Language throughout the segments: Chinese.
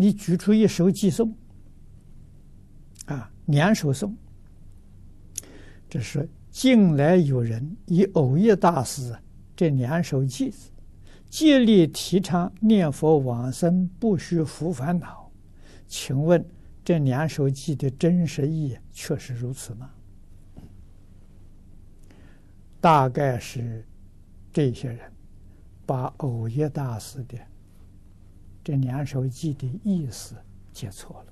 你举出一首偈颂，啊，两首颂，这是近来有人以藕益大师这两首偈子，竭力提倡念佛往生不须扶烦恼。请问这两首偈的真实意义确实如此吗？大概是这些人把藕益大师的。这两首偈的意思解错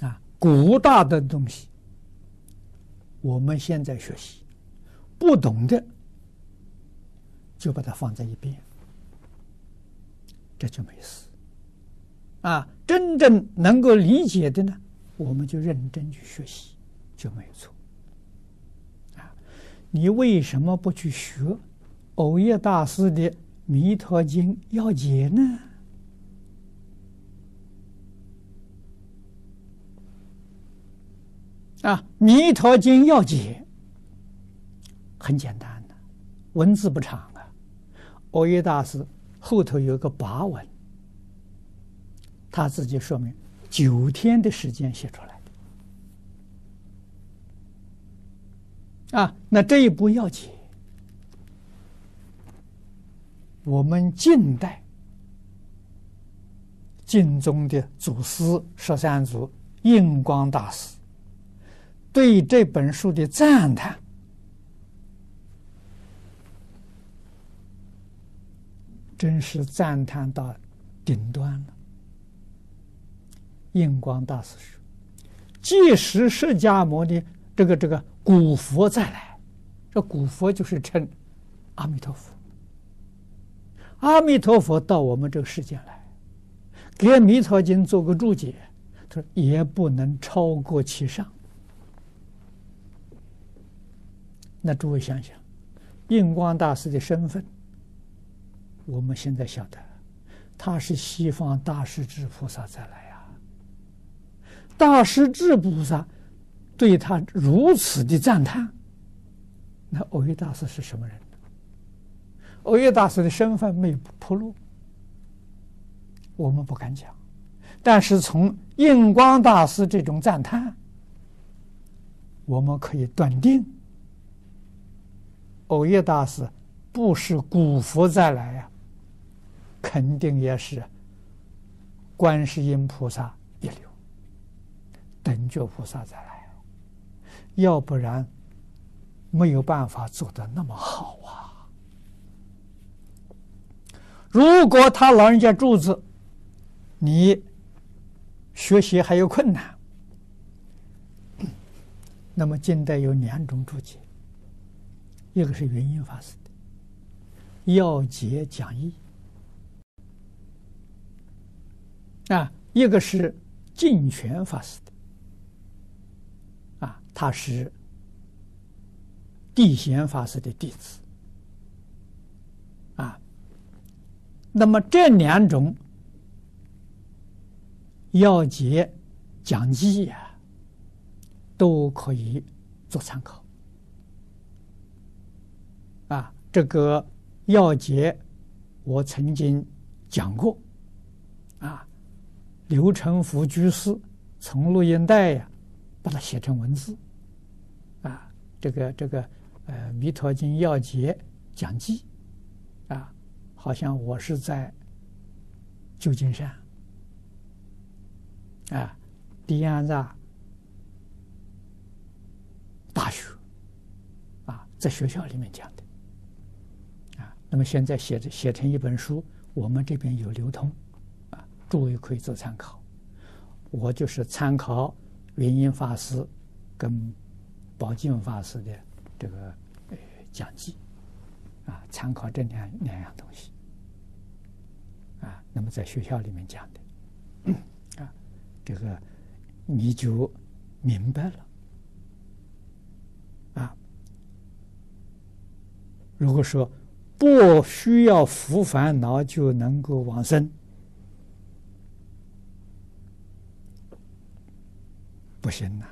了啊！古大的东西，我们现在学习，不懂的就把它放在一边，这就没事啊！真正能够理解的呢，我们就认真去学习，就没有错啊！你为什么不去学？藕益大师的《弥陀经》要解呢？啊，《弥陀经》要解很简单的，文字不长啊。藕益大师后头有个跋文，他自己说明九天的时间写出来的。啊，那这一步要解。我们近代晋宗的祖师十三祖印光大师对这本书的赞叹，真是赞叹到顶端了。印光大师说：“即使释迦牟尼这个这个古佛再来，这古佛就是称阿弥陀佛。”阿弥陀佛到我们这个世界来，给《弥陀经》做个注解，他说也不能超过其上。那诸位想想，印光大师的身份，我们现在晓得，他是西方大势至菩萨再来呀。大势至菩萨对他如此的赞叹，那藕益大师是什么人？欧耶大师的身份没有铺露，我们不敢讲。但是从印光大师这种赞叹，我们可以断定，欧耶大师不是古佛再来呀，肯定也是观世音菩萨一流，等觉菩萨再来，要不然没有办法做得那么好啊。如果他老人家注字，你学习还有困难，那么近代有两种注解，一个是云音法师的《要解讲义》，啊，一个是净泉法师的，啊，他是地贤法师的弟子。啊那么这两种要解讲义呀，都可以做参考。啊，这个要解我曾经讲过，啊，刘成福居士从录音带呀把它写成文字，啊，这个这个呃《弥陀经要解讲义》啊。好像我是在旧金山啊，迪安纳大学啊，在学校里面讲的啊。那么现在写着写成一本书，我们这边有流通啊，诸位可以做参考。我就是参考云隐法师跟宝静法师的这个呃讲记。啊，参考这两两样东西，啊，那么在学校里面讲的，啊，这个你就明白了，啊，如果说不需要扶烦恼就能够往生，不行呐，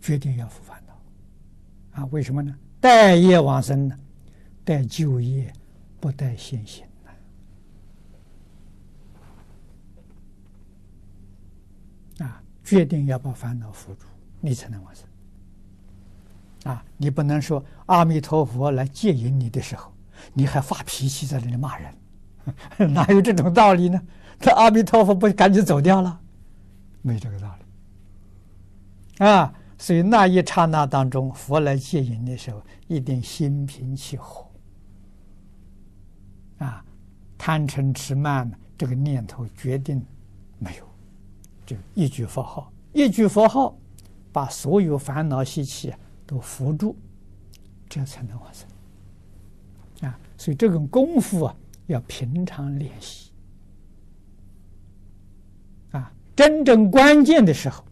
决定要扶烦恼，啊，为什么呢？待业往生呢？带就业，不带先行。啊，决定要把烦恼付出，你才能完成。啊，你不能说阿弥陀佛来戒淫你的时候，你还发脾气在那里骂人，哪有这种道理呢？这阿弥陀佛不赶紧走掉了，没这个道理。啊，所以那一刹那当中，佛来戒淫的时候，一定心平气和。啊，贪嗔痴慢这个念头决定没有，就一句佛号，一句佛号，把所有烦恼习气。都扶住，这才能往生啊！所以这种功夫啊，要平常练习啊。真正关键的时候，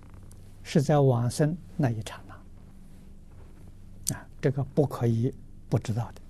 是在往生那一刹那啊，这个不可以不知道的。